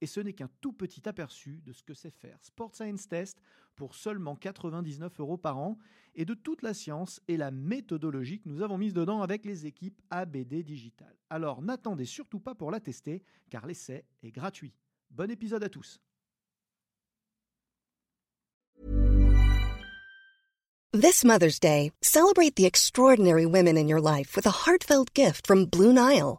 Et ce n'est qu'un tout petit aperçu de ce que c'est faire Sport Science Test pour seulement 99 euros par an et de toute la science et la méthodologie que nous avons mise dedans avec les équipes ABD Digital. Alors n'attendez surtout pas pour la tester car l'essai est gratuit. Bon épisode à tous. This Mother's Day, celebrate the extraordinary women in your life with a heartfelt gift from Blue Nile.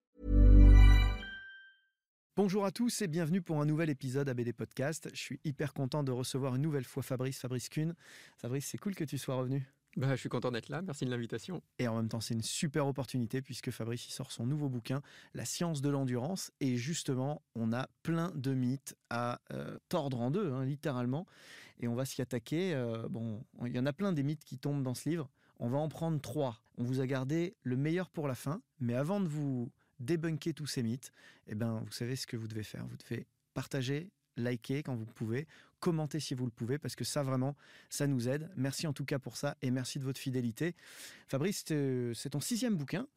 Bonjour à tous et bienvenue pour un nouvel épisode ABD Podcast. Je suis hyper content de recevoir une nouvelle fois Fabrice, Fabrice Kuhn. Fabrice, c'est cool que tu sois revenu. Bah, je suis content d'être là, merci de l'invitation. Et en même temps, c'est une super opportunité puisque Fabrice sort son nouveau bouquin, La science de l'endurance. Et justement, on a plein de mythes à euh, tordre en deux, hein, littéralement. Et on va s'y attaquer. Euh, bon, il y en a plein des mythes qui tombent dans ce livre. On va en prendre trois. On vous a gardé le meilleur pour la fin. Mais avant de vous débunker tous ces mythes, eh ben, vous savez ce que vous devez faire. Vous devez partager, liker quand vous pouvez, commenter si vous le pouvez, parce que ça vraiment, ça nous aide. Merci en tout cas pour ça et merci de votre fidélité. Fabrice, c'est ton sixième bouquin.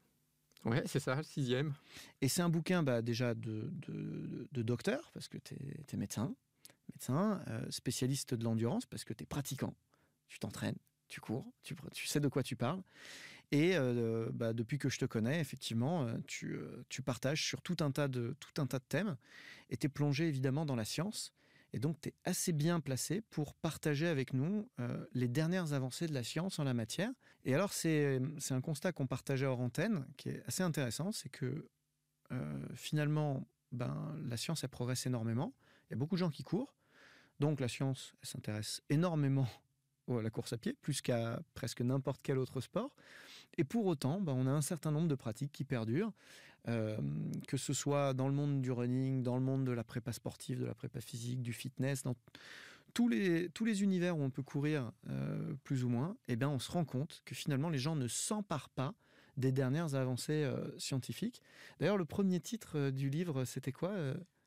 Ouais, c'est ça, le sixième. Et c'est un bouquin bah, déjà de, de, docteur, parce que tu es, médecin, médecin euh, spécialiste de l'endurance, parce que tu es pratiquant, tu t'entraînes, tu cours, tu, tu sais de quoi tu parles. Et euh, bah, depuis que je te connais, effectivement, euh, tu, euh, tu, partages sur tout un tas de, tout un tas de thèmes et tu es plongé évidemment dans la science. Et donc, tu es assez bien placé pour partager avec nous les dernières avancées de la science en la matière. Et alors, c'est un constat qu'on partageait hors antenne qui est assez intéressant c'est que finalement, ben, la science, elle progresse énormément. Il y a beaucoup de gens qui courent. Donc, la science, elle s'intéresse énormément à la course à pied, plus qu'à presque n'importe quel autre sport. Et pour autant, bah, on a un certain nombre de pratiques qui perdurent, euh, que ce soit dans le monde du running, dans le monde de la prépa sportive, de la prépa physique, du fitness, dans tous les, tous les univers où on peut courir euh, plus ou moins, eh bien, on se rend compte que finalement les gens ne s'emparent pas des dernières avancées euh, scientifiques. D'ailleurs, le premier titre du livre, c'était quoi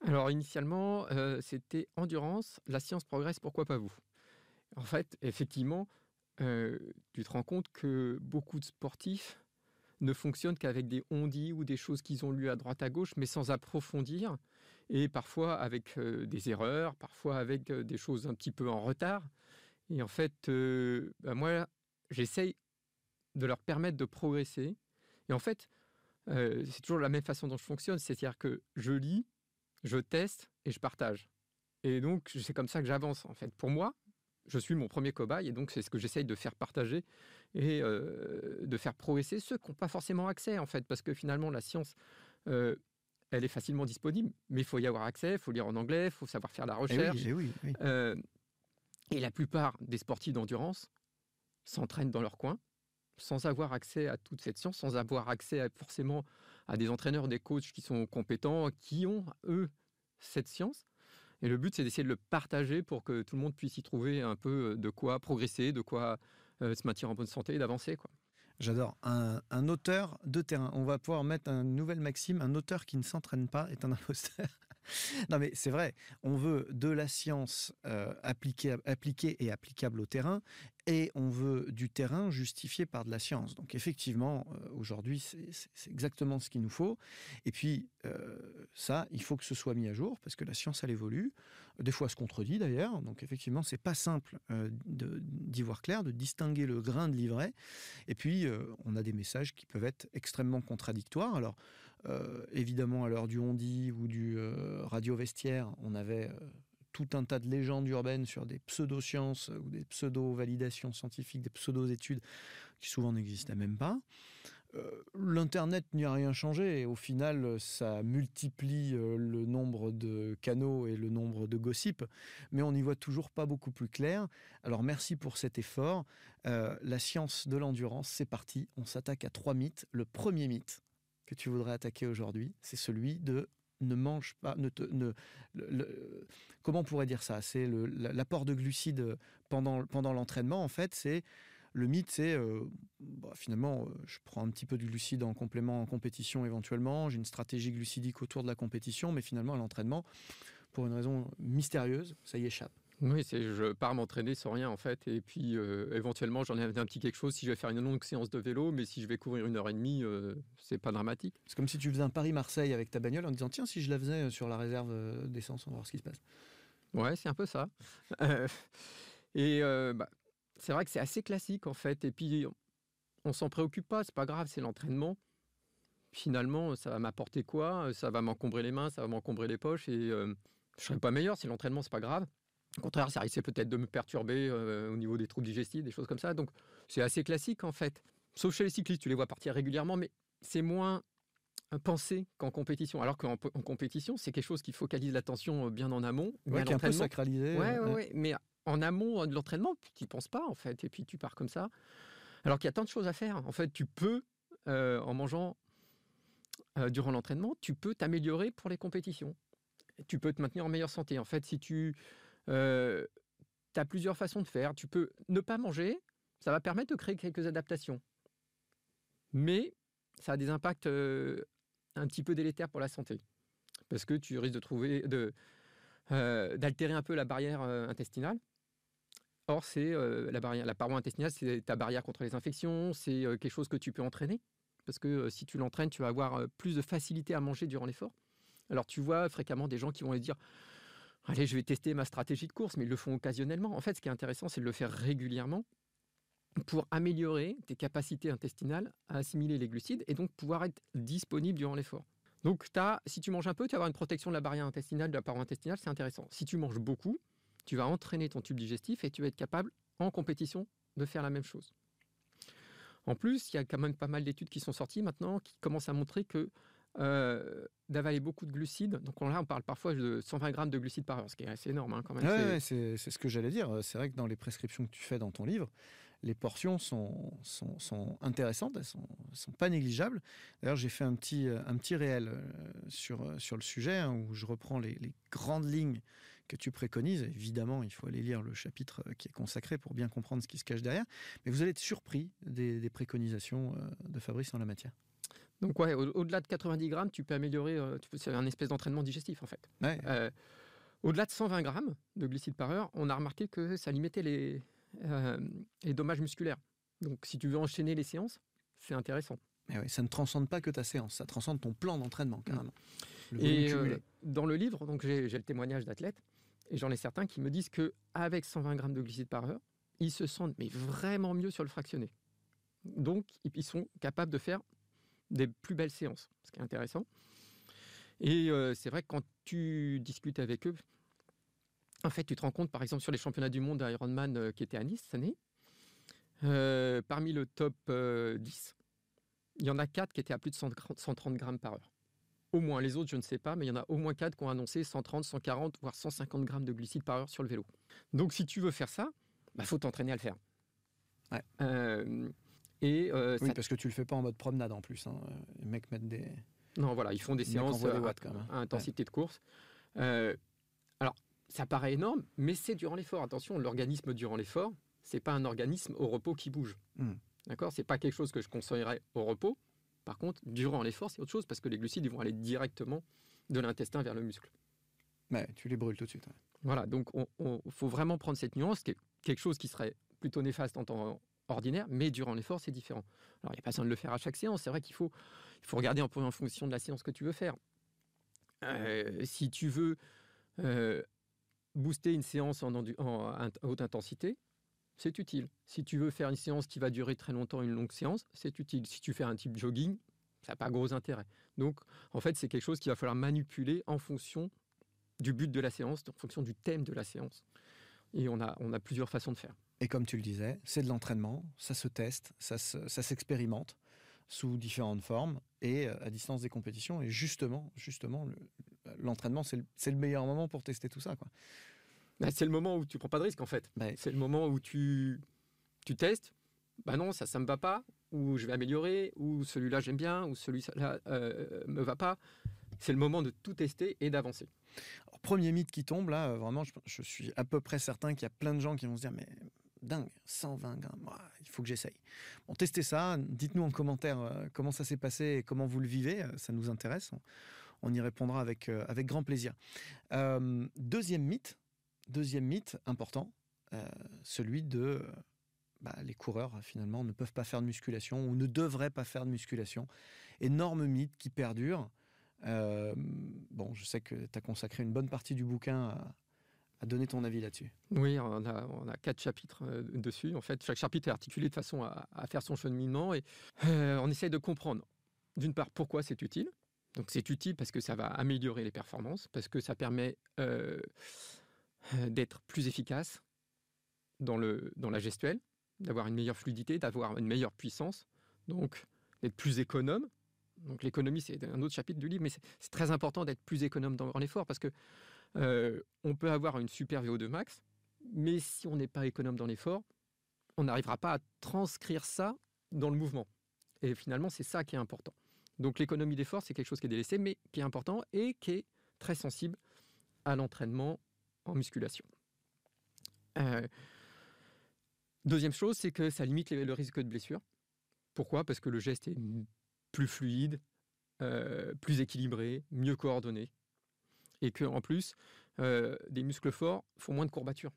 Alors initialement, c'était Endurance, la science progresse, pourquoi pas vous En fait, effectivement, euh, tu te rends compte que beaucoup de sportifs ne fonctionnent qu'avec des ondits ou des choses qu'ils ont lues à droite à gauche, mais sans approfondir, et parfois avec euh, des erreurs, parfois avec euh, des choses un petit peu en retard. Et en fait, bah, moi, j'essaye de leur permettre de progresser. Et en fait, c'est toujours la même façon dont je fonctionne, c'est-à-dire que je lis, je teste et je partage. Et donc, c'est comme ça que j'avance, en fait. Pour moi, je suis mon premier cobaye et donc c'est ce que j'essaye de faire partager et euh, de faire progresser ceux qui n'ont pas forcément accès en fait parce que finalement la science euh, elle est facilement disponible mais il faut y avoir accès, il faut lire en anglais, il faut savoir faire la eh recherche. Eh oui, euh, et la plupart des sportifs d'endurance s'entraînent dans leur coin sans avoir accès à toute cette science, sans avoir accès forcément à des entraîneurs, des coachs qui sont compétents, qui ont eux cette science. Et le but, c'est d'essayer de le partager pour que tout le monde puisse y trouver un peu euh, de quoi progresser, de quoi euh, se maintenir en bonne santé et d'avancer. J'adore. Un, auteur de terrain. On va pouvoir mettre une nouvelle maxime. Un auteur qui ne s'entraîne pas est un imposteur. non mais c'est vrai, on veut de la science euh, appliquée, et applicable au terrain, et on veut du terrain justifié par de la science. Donc effectivement, euh, aujourd'hui, c'est exactement ce qu'il nous faut. Et puis, euh, ça, il faut que ce soit mis à jour, parce que la science, elle évolue. Des fois, elle se contredit d'ailleurs. Donc effectivement, c'est pas simple d'y voir clair, de distinguer le grain de l'ivraie. Et puis, on a des messages qui peuvent être extrêmement contradictoires. Alors, euh, évidemment, à l'heure du Hondi ou du euh, radio vestiaire, on avait euh, tout un tas de légendes urbaines sur des pseudosciences ou des pseudo-validations scientifiques, des pseudo-études qui souvent n'existaient même pas. Euh, L'Internet n'y a rien changé et au final, ça multiplie euh, le nombre de canaux et le nombre de gossips, mais on n'y voit toujours pas beaucoup plus clair. Alors merci pour cet effort. Euh, la science de l'endurance, c'est parti. On s'attaque à trois mythes. Le premier mythe que tu voudrais attaquer aujourd'hui, c'est celui de ne mange pas, comment on pourrait dire ça? C'est l'apport de glucides pendant, pendant l'entraînement, en fait, c'est le mythe, c'est euh, bah, finalement, euh, je prends un petit peu de glucides en complément en compétition éventuellement, j'ai une stratégie glucidique autour de la compétition, mais finalement, à l'entraînement, pour une raison mystérieuse, ça y échappe. Oui, c'est je pars m'entraîner sans rien en fait, et puis euh, éventuellement j'en ai un petit quelque chose si je vais faire une longue séance de vélo, mais si je vais courir une heure et demie, c'est pas dramatique. C'est comme si tu faisais un Paris-Marseille avec ta bagnole en disant tiens si je la faisais sur la réserve d'essence, on va voir ce qui se passe. Ouais, c'est un peu ça. et bah, c'est vrai que c'est assez classique en fait. Et puis, on s'en préoccupe pas, c'est pas grave, c'est l'entraînement. Finalement, ça va m'apporter quoi? Ça va m'encombrer les mains, ça va m'encombrer les poches et euh, je serai pas meilleur si l'entraînement c'est pas grave. Au contraire, ça risque peut-être de me perturber euh, au niveau des troubles digestifs, des choses comme ça. Donc, c'est assez classique en fait. Sauf chez les cyclistes, tu les vois partir régulièrement, mais c'est moins euh, pensé qu'en compétition. Alors qu'en compétition, c'est quelque chose qui focalise l'attention bien en amont. Ouais, qui est un peu sacralisé. Ouais, ouais, ouais. Mais en amont de l'entraînement, tu n'y penses pas en fait, et puis tu pars comme ça. Alors qu'il y a tant de choses à faire. En fait, tu peux, euh, en mangeant euh, durant l'entraînement, tu peux t'améliorer pour les compétitions. Tu peux te maintenir en meilleure santé. En fait, si tu euh, as plusieurs façons de faire, tu peux ne pas manger, ça va permettre de créer quelques adaptations. Mais ça a des impacts un petit peu délétères pour la santé. Parce que tu risques de trouver, de, d'altérer un peu la barrière intestinale. Or, c'est euh, la, barrière, la paroi intestinale, c'est ta barrière contre les infections, c'est euh, quelque chose que tu peux entraîner. Parce que euh, si tu l'entraînes, tu vas avoir plus de facilité à manger durant l'effort. Alors, tu vois fréquemment des gens qui vont dire Allez, je vais tester ma stratégie de course, mais ils le font occasionnellement. En fait, ce qui est intéressant, c'est de le faire régulièrement pour améliorer tes capacités intestinales à assimiler les glucides et donc pouvoir être disponible durant l'effort. Donc, si tu manges un peu, tu vas avoir une protection de la barrière intestinale, de la paroi intestinale, c'est intéressant. Si tu manges beaucoup, tu vas entraîner ton tube digestif et tu vas être capable, en compétition, de faire la même chose. En plus, il y a quand même pas mal d'études qui sont sorties maintenant qui commencent à montrer que euh, d'avaler beaucoup de glucides, donc là on parle parfois de 120 grammes de glucides par heure, ce qui est assez énorme hein, quand même. c'est ce que j'allais dire. C'est vrai que dans les prescriptions que tu fais dans ton livre, les portions sont, sont, intéressantes, elles sont, sont pas négligeables. D'ailleurs, j'ai fait un petit, un petit réel euh, sur, sur le sujet hein, où je reprends les, les grandes lignes que tu préconises. Évidemment, il faut aller lire le chapitre euh, qui est consacré pour bien comprendre ce qui se cache derrière. Mais vous allez être surpris des, préconisations euh, de Fabrice en la matière. Donc ouais, au-delà de 90 grammes, tu peux améliorer, euh, c'est un espèce d'entraînement digestif en fait. au-delà de 120 grammes de glucides par heure, on a remarqué que ça limitait les, les dommages musculaires. Donc si tu veux enchaîner les séances, c'est intéressant. Mais oui, ça ne transcende pas que ta séance, ça transcende ton plan d'entraînement carrément. Et dans le livre, donc j'ai le témoignage d'athlètes et j'en ai certains qui me disent qu'avec 120 grammes de glucides par heure, ils se sentent mais vraiment mieux sur le fractionné. Donc, ils sont capables de faire des plus belles séances, ce qui est intéressant. Et euh, c'est vrai que quand tu discutes avec eux, en fait, tu te rends compte, par exemple, sur les championnats du monde d'Ironman euh, qui étaient à Nice cette année, euh, parmi le top 10, il y en a 4 qui étaient à plus de 130 grammes par heure. Au moins, les autres, je ne sais pas, mais il y en a au moins 4 qui ont annoncé 130, 140, voire 150 grammes de glucides par heure sur le vélo. Donc, si tu veux faire ça, il bah, faut t'entraîner à le faire. Ouais. Euh, et euh, oui, parce que tu le fais pas en mode promenade en plus. Hein. Les mecs mettent des. Non, voilà, ils font des séances à, à, intensité de course. Euh, alors, ça paraît énorme, mais c'est durant l'effort. Attention, l'organisme durant l'effort, c'est pas un organisme au repos qui bouge. Hmm. D'accord? C'est pas quelque chose que je conseillerais au repos. Par contre, durant l'effort, c'est autre chose parce que les glucides ils vont aller directement de l'intestin vers le muscle. Mais tu les brûles tout de suite. Voilà, donc il faut vraiment prendre cette nuance, qui est quelque chose qui serait plutôt néfaste en temps ordinaire, mais durant l'effort, c'est différent. Alors, il n'y a pas besoin de le faire à chaque séance. C'est vrai qu'il faut, il faut regarder en, fonction de la séance que tu veux faire. Euh, si tu veux euh, booster une séance en, en haute intensité, c'est utile. Si tu veux faire une séance qui va durer très longtemps, une longue séance, c'est utile. Si tu fais un type jogging, ça n'a pas gros intérêt. Donc, en fait, c'est quelque chose qu'il va falloir manipuler en fonction du but de la séance, en fonction du thème de la séance. Et on a, on a plusieurs façons de faire. Et comme tu le disais, c'est de l'entraînement, ça se teste, ça s'expérimente sous différentes formes et à distance des compétitions. Et justement, justement, l'entraînement, c'est le, le, meilleur moment pour tester tout ça. Quoi. Bah, c'est le moment où tu prends pas de risque en fait. C'est le moment où tu, tu testes. Bah non, ça, ça me va pas. Ou je vais améliorer. Ou celui-là j'aime bien. Ou celui-là euh, me va pas. C'est le moment de tout tester et d'avancer. Premier mythe qui tombe là, vraiment, je, suis à peu près certain qu'il y a plein de gens qui vont se dire mais dingue, 120 grammes, il faut que j'essaye. Bon, testez ça, dites-nous en commentaire euh, comment ça s'est passé et comment vous le vivez, euh, ça nous intéresse. On, y répondra avec, avec grand plaisir. deuxième mythe, Deuxième mythe important, euh, celui de bah, les coureurs finalement ne peuvent pas faire de musculation ou ne devraient pas faire de musculation. Énorme mythe qui perdure. Euh, bon, je sais que tu as consacré une bonne partie du bouquin à, donner ton avis là-dessus. Oui, on a, quatre chapitres euh, dessus. En fait, chaque chapitre est articulé de façon à, faire son cheminement et on essaye de comprendre, d'une part, pourquoi c'est utile. Donc c'est utile parce que ça va améliorer les performances, parce que ça permet euh, d'être plus efficace dans, le, dans la gestuelle, d'avoir une meilleure fluidité, d'avoir une meilleure puissance, donc d'être plus économe. Donc l'économie, c'est un autre chapitre du livre, mais c'est très important d'être plus économe dans l'effort parce que euh, on peut avoir une super VO2 max, mais si on n'est pas économe dans l'effort, on n'arrivera pas à transcrire ça dans le mouvement. Et finalement, c'est ça qui est important. Donc l'économie d'effort, c'est quelque chose qui est délaissé, mais qui est important et qui est très sensible à l'entraînement en musculation. Euh, deuxième chose, c'est que ça limite le risque de blessure. Pourquoi? Parce que le geste est plus fluide, euh, plus équilibré, mieux coordonné. Et que en plus, euh, des muscles forts font moins de courbatures.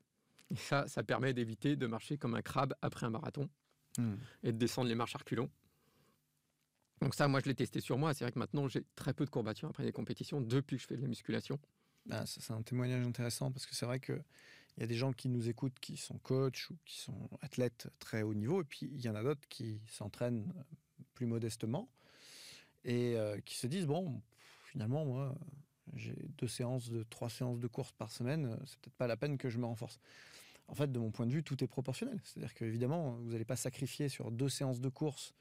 Et ça, ça permet d'éviter de marcher comme un crabe après un marathon hmm. et de descendre les marches à reculons. Donc ça, moi, je l'ai testé sur moi. C'est vrai que maintenant, j'ai très peu de courbatures après des compétitions depuis que je fais de la musculation. Ah, c'est un témoignage intéressant parce que c'est vrai qu'il y a des gens qui nous écoutent qui sont coachs ou qui sont athlètes très haut niveau, et puis il y en a d'autres qui s'entraînent euh, plus modestement et euh, qui se disent bon, finalement, moi, j'ai deux séances de trois séances de course par semaine, euh, c'est peut-être pas la peine que je me renforce. En fait, de mon point de vue, tout est proportionnel. C'est-à-dire qu'évidemment, vous n'allez pas sacrifier sur deux séances de course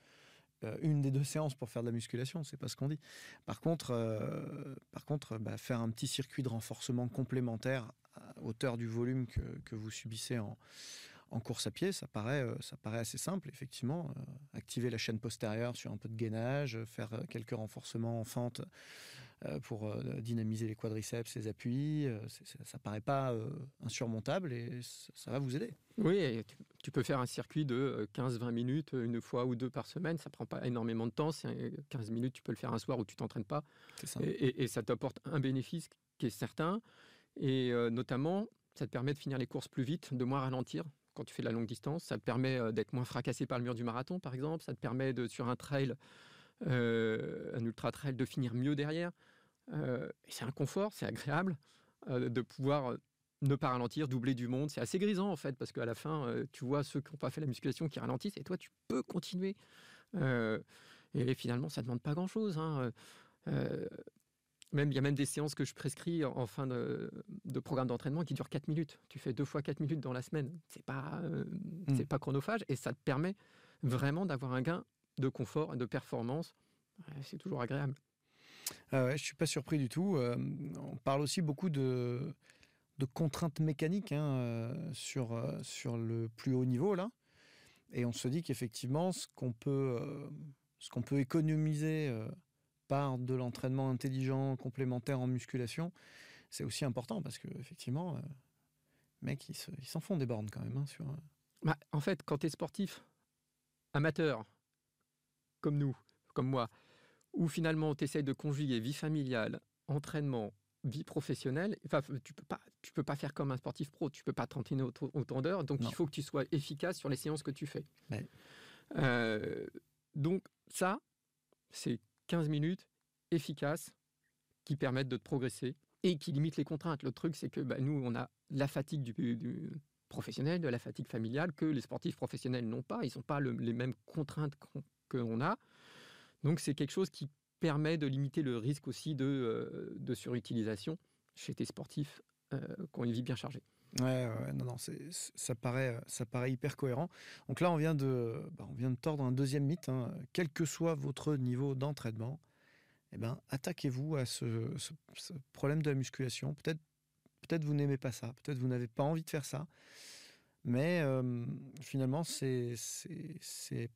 euh, une des deux séances pour faire de la musculation, c'est pas ce qu'on dit. Par contre, euh, par contre bah, faire un petit circuit de renforcement complémentaire à hauteur du volume que, que vous subissez en, en, course à pied, ça paraît, ça paraît assez simple, effectivement. activer la chaîne postérieure sur un peu de gainage, faire quelques renforcements en fente pour euh, dynamiser les quadriceps, les appuis. Euh, ça paraît pas insurmontable et ça va vous aider. Oui, tu, peux faire un circuit de 15-20 minutes une fois ou deux par semaine. Ça prend pas énormément de temps. 15 minutes, tu peux le faire un soir où tu t'entraînes pas. Ça. Et, ça t'apporte un bénéfice qui est certain. Et notamment, ça te permet de finir les courses plus vite, de moins ralentir quand tu fais de la longue distance. Ça te permet d'être moins fracassé par le mur du marathon, par exemple. Ça te permet de, sur un trail, un ultra trail, de finir mieux derrière. Euh, c'est un confort, c'est agréable euh, de pouvoir euh, ne pas ralentir, doubler du monde. C'est assez grisant en fait, parce qu'à la fin, tu vois ceux qui n'ont pas fait la musculation qui ralentissent et toi, tu peux continuer. et finalement, ça ne demande pas grand-chose. Hein. même, il y a même des séances que je prescris en, fin de, programme d'entraînement qui durent 4 minutes. Tu fais deux fois 4 minutes dans la semaine. C'est pas, mmh. c'est pas chronophage et ça te permet vraiment d'avoir un gain de confort et de performance. C'est toujours agréable. Ah ouais, je suis pas surpris du tout. Euh, on parle aussi beaucoup de, de contraintes mécaniques hein, euh, sur, euh, sur le plus haut niveau là, et on se dit qu'effectivement ce qu'on peut ce qu'on peut économiser par de l'entraînement intelligent complémentaire en musculation, c'est aussi important parce que effectivement, mec, ils s'en font des bornes quand même hein, sur. Bah, en fait, quand tu es sportif amateur comme nous, comme moi, où finalement tu essaies de conjuguer vie familiale, entraînement, vie professionnelle. Enfin, tu peux pas, tu peux pas faire comme un sportif pro. Tu peux pas t'entraîner autant d'heures. Donc, il faut que tu sois efficace sur les séances que tu fais. Euh, donc, ça, c'est 15 minutes efficaces qui permettent de te progresser et qui limitent les contraintes. Le truc, c'est que bah, nous, on a la fatigue du, professionnel, de la fatigue familiale que les sportifs professionnels n'ont pas. Ils n'ont pas les mêmes contraintes qu'on a. Donc c'est quelque chose qui permet de limiter le risque aussi de, euh, surutilisation chez tes sportifs euh, qui ont une vie bien chargée. Ouais, ouais, non, non, ça, paraît, ça paraît hyper cohérent. Donc là, on vient de, bah, on vient de tordre un deuxième mythe. hein. Quel que soit votre niveau d'entraînement, eh ben, attaquez-vous à ce, ce- ce problème de la musculation. Peut-être, peut-être vous n'aimez pas ça, peut-être vous n'avez pas envie de faire ça. Mais euh, finalement, c'est,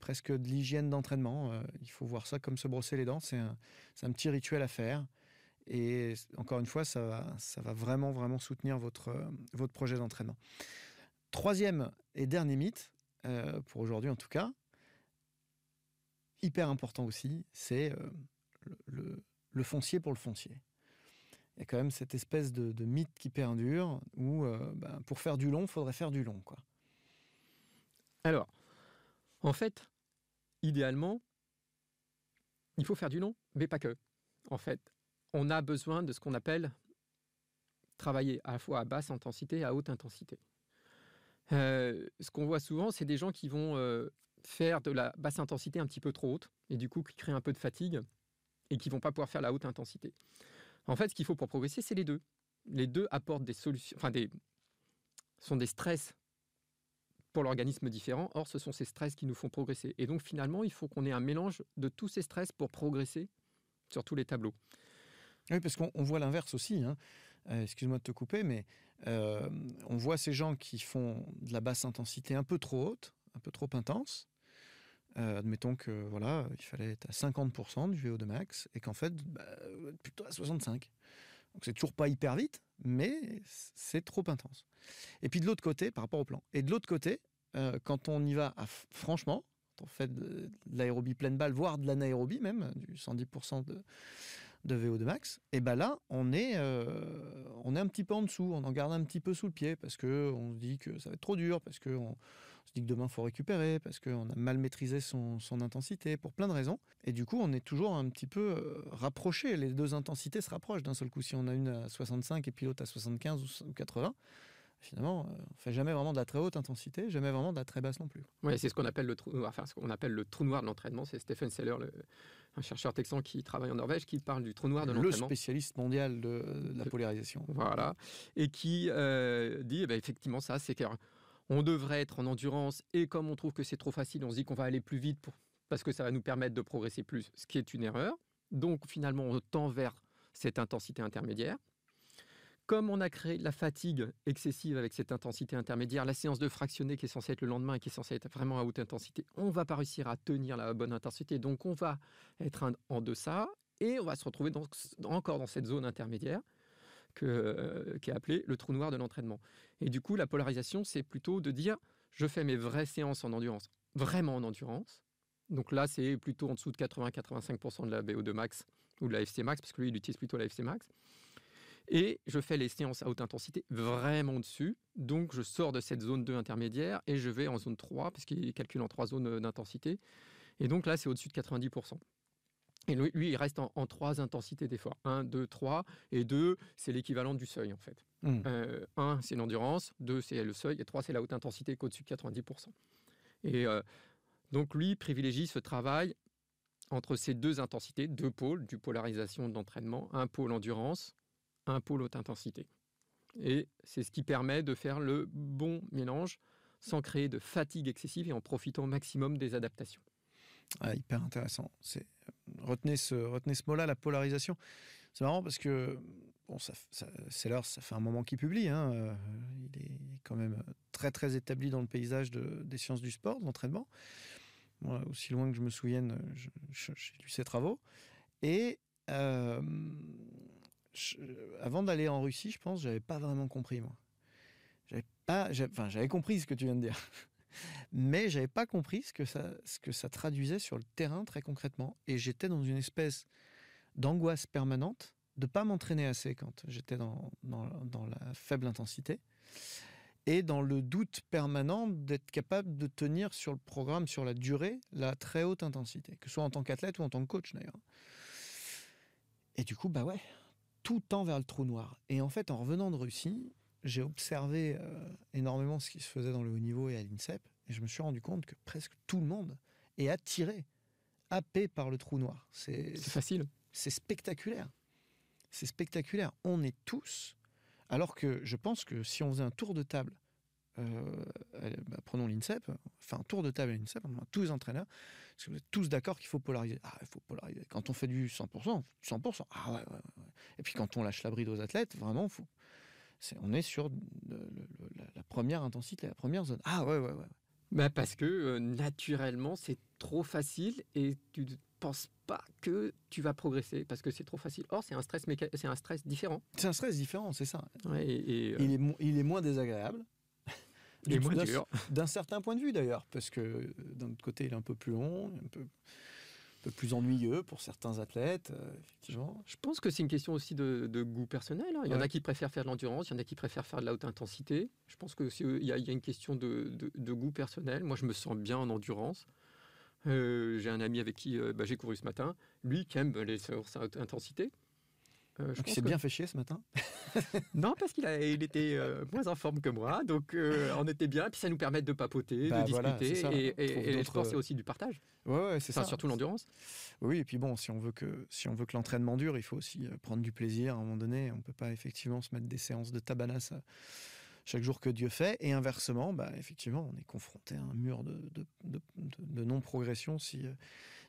presque de l'hygiène d'entraînement. Euh, il faut voir ça comme se brosser les dents. C'est un, petit rituel à faire. Et encore une fois, ça va, vraiment, vraiment soutenir votre, euh, votre projet d'entraînement. Troisième et dernier mythe, pour aujourd'hui en tout cas, hyper important aussi, c'est le foncier pour le foncier. Il y a quand même cette espèce de, mythe qui perdure où euh, ben, pour faire du long, il faudrait faire du long. Quoi. Alors, en fait, idéalement, il faut faire du long, mais pas que. En fait, on a besoin de ce qu'on appelle travailler à la fois à basse intensité et à haute intensité. Euh, ce qu'on voit souvent, c'est des gens qui vont euh, faire de la basse intensité un petit peu trop haute, et du coup qui créent un peu de fatigue, et qui vont pas pouvoir faire la haute intensité. En fait, ce qu'il faut pour progresser, c'est les deux. Les deux apportent des solutions, enfin sont des stress pour l'organisme différents. Or, ce sont ces stress qui nous font progresser. Et donc, finalement, il faut qu'on ait un mélange de tous ces stress pour progresser sur tous les tableaux. Oui, parce qu'on on voit l'inverse aussi. hein. Euh, Excuse-moi de te couper, mais euh, on voit ces gens qui font de la basse intensité un peu trop haute, un peu trop intense. Euh, admettons que voilà, il fallait être à 50% du VO2 max et qu'en fait, bah, plutôt à 65. Donc c'est toujours pas hyper vite, mais c'est trop intense. Et puis de l'autre côté, par rapport au plan. Et de l'autre côté, euh, quand on y va à franchement, quand on fait de, de l'aérobie pleine balle, voire de l'anaérobie même, du 110% de, de VO2 max, et ben là, on est, euh, on est un petit peu en dessous, on en garde un petit peu sous le pied parce que on se dit que ça va être trop dur, parce que on se dit que demain faut récupérer, parce qu'on a mal maîtrisé son, son intensité, pour plein de raisons. Et du coup, on est toujours un petit peu euh, rapproché. Les deux intensités se rapprochent d'un seul coup. Si on a une à 65 et puis l'autre à 75 ou 80, finalement, euh, on fait jamais vraiment de la très haute intensité, jamais vraiment de la très basse non plus. Ouais, c'est ce qu'on appelle le trou, enfin, ce qu'on appelle le trou noir de l'entraînement. C'est Stephen Seller, le- un chercheur texan qui travaille en Norvège, qui parle du trou noir de Le l'entraînement. spécialiste mondial de, de la polarisation. Voilà. Et qui euh, dit eh ben, effectivement ça, c'est qu'on devrait être en endurance et comme on trouve que c'est trop facile, on se dit qu'on va aller plus vite parce que ça va nous permettre de progresser plus, ce qui est une erreur. Donc finalement, on tend vers cette intensité intermédiaire. Comme on a créé la fatigue excessive avec cette intensité intermédiaire, la séance de fractionné qui est censée être le lendemain et qui est censée être vraiment à haute intensité, on va pas réussir à tenir la bonne intensité. Donc on va être en- deçà et on va se retrouver encore dans cette zone intermédiaire euh, qui est appelé le trou noir de l'entraînement. Et du coup, la polarisation, c'est plutôt de dire je fais mes vraies séances en endurance, vraiment en endurance. Donc là, c'est plutôt en dessous de 80-85% de la BO2 max ou de la FC max, parce que lui, il utilise plutôt la FC max. Et je fais les séances à haute intensité vraiment dessus. Donc je sors de cette zone 2 intermédiaire et je vais en zone 3, parce qu'il calcule en trois zones d'intensité. Et donc là, c'est au-dessus de 90%. Et lui, lui, il reste en, en trois intensités d'effort. 1, 2, 3. Et 2, c'est l'équivalent du seuil, en fait. Hmm. 1, c'est l'endurance. 2, c'est le seuil. Et 3, c'est la haute intensité qui est au-dessus de 90%. Et euh, donc, lui privilégie ce travail entre ces deux intensités, deux pôles, du polarisation de l'entraînement, un pôle endurance, un pôle haute intensité. Et c'est ce qui permet de faire le bon mélange sans créer de fatigue excessive et en profitant au maximum des adaptations. Ah, hyper intéressant. Retenez ce retenez ce mot-là, la polarisation. C'est marrant parce que bon, ça, c'est l'heure, ça fait un moment qu'il publie. hein, euh, il, est, quand même très très établi dans le paysage de- des sciences du sport, de l'entraînement. Moi, aussi loin que je me souvienne, j'ai lu ses travaux. Et euh, avant d'aller en Russie, je pense, j'avais pas vraiment compris moi. J'avais pas, enfin, j'avais compris ce que tu viens de dire mais j'avais pas compris ce que ça ce que ça traduisait sur le terrain très concrètement. Et j'étais dans une espèce d'angoisse permanente de pas m'entraîner assez quand j'étais dans, dans, la faible intensité. Et dans le doute permanent d'être capable de tenir sur le programme sur la durée la très haute intensité. Que ce soit en tant qu'athlète ou en tant que coach d'ailleurs. Et du coup bah ouais tout tend vers le trou noir. Et en fait en revenant de Russie j'ai observé euh, énormément ce qui se faisait dans le haut niveau et à l'INSEP, et je me suis rendu compte que presque tout le monde est attiré, happé par le trou noir. C'est facile. c'est spectaculaire. c'est spectaculaire. On est tous, alors que je pense que si on faisait un tour de table, euh, bah, prenons l'INSEP, enfin un tour de table à l'INSEP, tous les entraîneurs, parce que vous êtes tous d'accord qu'il faut polariser. Ah, il faut polariser. Quand on fait du 100%, 100%. Ah ouais, ouais, ouais. Et puis quand on lâche la bride aux athlètes, vraiment, faut, on est sur la, première intensité, la première zone. Ah ouais, ouais, ouais. Bah parce que euh, naturellement, c'est trop facile et tu ne penses pas que tu vas progresser parce que c'est trop facile. Or, c'est un stress, c'est un stress différent. C'est un stress différent, c'est ça. Ouais, et, euh, il, est il est moins désagréable. D'un certain point de vue d'ailleurs, parce que euh, d'un autre côté, il est un peu plus long, un peu peu plus ennuyeux pour certains athlètes, euh, effectivement. Je pense que c'est une question aussi de, goût personnel. Hein. Il y en a qui préfèrent faire de l'endurance, il y en a qui préfèrent faire de la haute intensité. Je pense qu'il y, a, y a une question de, goût personnel. Moi, je me sens bien en endurance. Euh, j'ai un ami avec qui euh, bah, j'ai couru ce matin, lui qui aime les séances à haute intensité. Euh, il s'est bien fait chier ce matin Non, parce qu'il il était euh, moins en forme que moi, donc euh, on était bien. Puis ça nous permet de papoter, de bah, discuter. et, le sport, c'est aussi du partage. Ouais, c'est ça. Surtout l'endurance. Oui, et puis bon, si on veut que si on veut que l'entraînement dure, il faut aussi prendre du plaisir. À un moment donné, on peut pas effectivement se mettre des séances de tabanas chaque jour que Dieu fait. Et inversement, bah, effectivement, on est confronté à un mur de, de non-progression si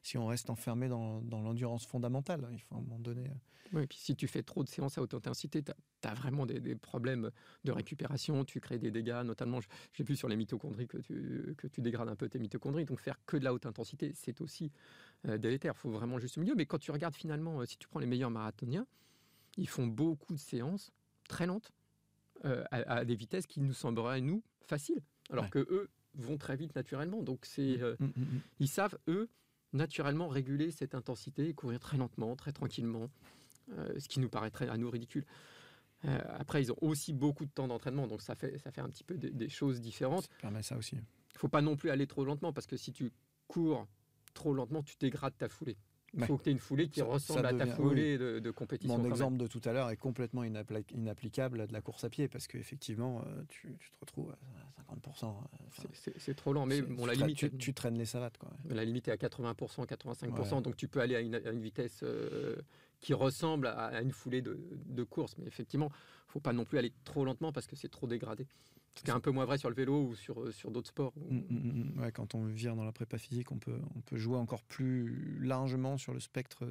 si on reste enfermé dans, l'endurance fondamentale. Il faut à un moment donné. Euh, oui, et puis si tu fais trop de séances à haute intensité, tu as, vraiment des, problèmes de récupération, tu crées des dégâts, notamment, j'ai vu sur les mitochondries que tu, que tu dégrades un peu tes mitochondries, donc faire que de la haute intensité, c'est aussi euh, délétère. Il faut vraiment juste milieu. Mais quand tu regardes finalement, euh, si tu prends les meilleurs marathoniens, ils font beaucoup de séances très lentes, à, des vitesses qui nous sembleraient, nous, faciles, alors que eux vont très vite naturellement. Donc c'est, mmh, mmh, mmh, ils savent, eux, naturellement réguler cette intensité et courir très lentement, très tranquillement, euh, ce qui nous paraîtrait à nous ridicule. Euh, après, ils ont aussi beaucoup de temps d'entraînement, donc ça fait, ça fait un petit peu des, choses différentes. Ça permet ça aussi. Il ne faut pas non plus aller trop lentement, parce que si tu cours trop lentement, tu dégrades ta foulée. Il faut que tu aies une foulée qui ressemble à ta foulée de, compétition. Mon exemple de tout à l'heure est complètement inapplicable de la course à pied parce qu'effectivement, euh, tu, te retrouves à 50%. Euh, c'est trop lent, mais bon, la limite. Tu, traînes les savates. Quoi. La limite est à 80%, 85%, donc tu peux aller à une, vitesse euh, qui ressemble à, une foulée de, de course. Mais effectivement, il ne faut pas non plus aller trop lentement parce que c'est trop dégradé. Ce qui est un peu moins vrai sur le vélo ou sur, euh, sur d'autres sports. Mmh, mmh, mmh, ouais, quand on vient dans la prépa physique, on peut, on peut jouer encore plus largement sur le spectre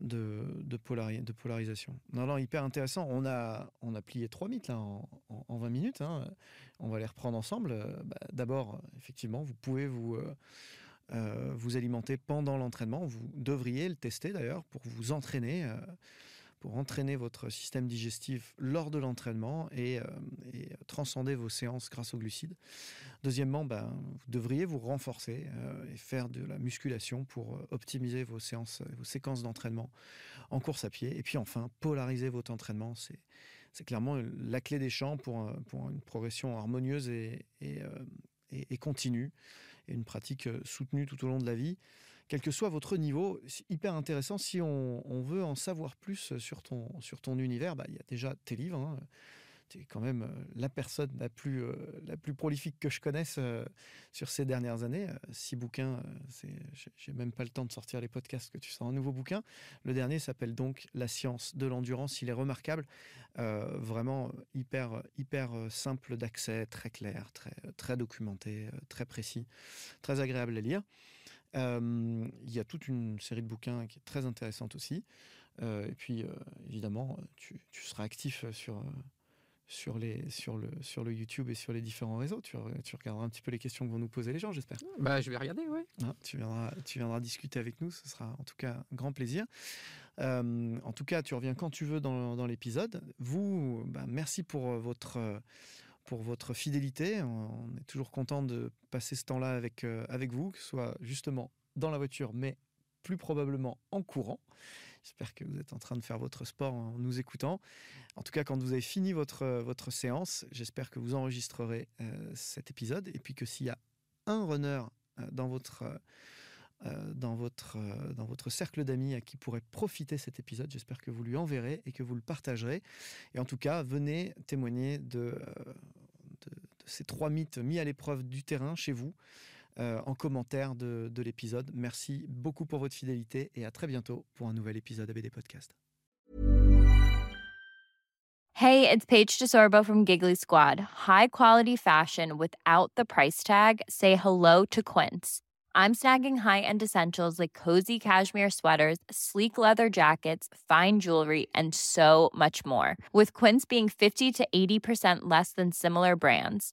de, de, de polarisation. Non, non, hyper intéressant. On a, on a plié trois mythes là, en, en, 20 minutes. Hein. On va les reprendre ensemble. Euh, bah, d'abord, effectivement, vous pouvez vous, euh, vous alimenter pendant l'entraînement. Vous devriez le tester d'ailleurs pour vous entraîner pour entraîner votre système digestif lors de l'entraînement et, euh, transcender vos séances grâce aux glucides. Deuxièmement, ben, vous devriez vous renforcer euh, et faire de la musculation pour euh, optimiser vos séances, vos séquences d'entraînement en course à pied. Et puis enfin, polariser votre entraînement, c'est clairement la clé des champs pour, une progression harmonieuse et, continue et une pratique soutenue tout au long de la vie quel que soit votre niveau. Hyper intéressant. Si on, veut en savoir plus sur ton, sur ton univers, bah, il y a déjà tes livres. Hein. Tu es quand même euh, la personne la plus, euh, la plus prolifique que je connaisse euh, sur ces dernières années. Six bouquins, j'ai même pas le temps de sortir les podcasts que tu sors un nouveau bouquin. Le dernier s'appelle donc La science de l'endurance. Il est remarquable, vraiment hyper, hyper simple d'accès, très clair, très, très documenté, très précis, très agréable à lire il y a toute une série de bouquins qui est très intéressante aussi. et puis, évidemment, tu, seras actif sur, sur, les, sur, le, sur le YouTube et sur les différents réseaux. Tu, tu, regarderas un petit peu les questions que vont nous poser les gens, j'espère. Bah, je vais regarder, oui. Hein, tu, viendras, tu viendras discuter avec nous, ce sera en tout cas un grand plaisir. en tout cas, tu reviens quand tu veux dans, dans l'épisode. Vous, bah, merci pour votre pour votre fidélité. On est toujours content de passer ce temps-là avec, euh, avec vous, que ce soit justement dans la voiture, mais plus probablement en courant. J'espère que vous êtes en train de faire votre sport en nous écoutant. En tout cas, quand vous avez fini votre, votre séance, j'espère que vous enregistrerez euh, cet épisode et puis que s'il y a un runner euh, dans votre... dans, votre, dans votre cercle d'amis à qui pourrait profiter cet épisode. J'espère que vous lui enverrez et que vous le partagerez. Et en tout cas, venez témoigner de, ces trois mythes mis à l'épreuve du terrain chez vous euh, en commentaire de, de l'épisode. Merci beaucoup pour votre fidélité et à très bientôt pour un nouvel épisode ABD Podcast. Hey, it's Paige DeSorbo from Giggly Squad. High quality fashion without the price tag? Say hello to Quince. I'm snagging high-end essentials like cozy cashmere sweaters, sleek leather jackets, fine jewelry, and so much more. With Quince being 50 to 80% less than similar brands.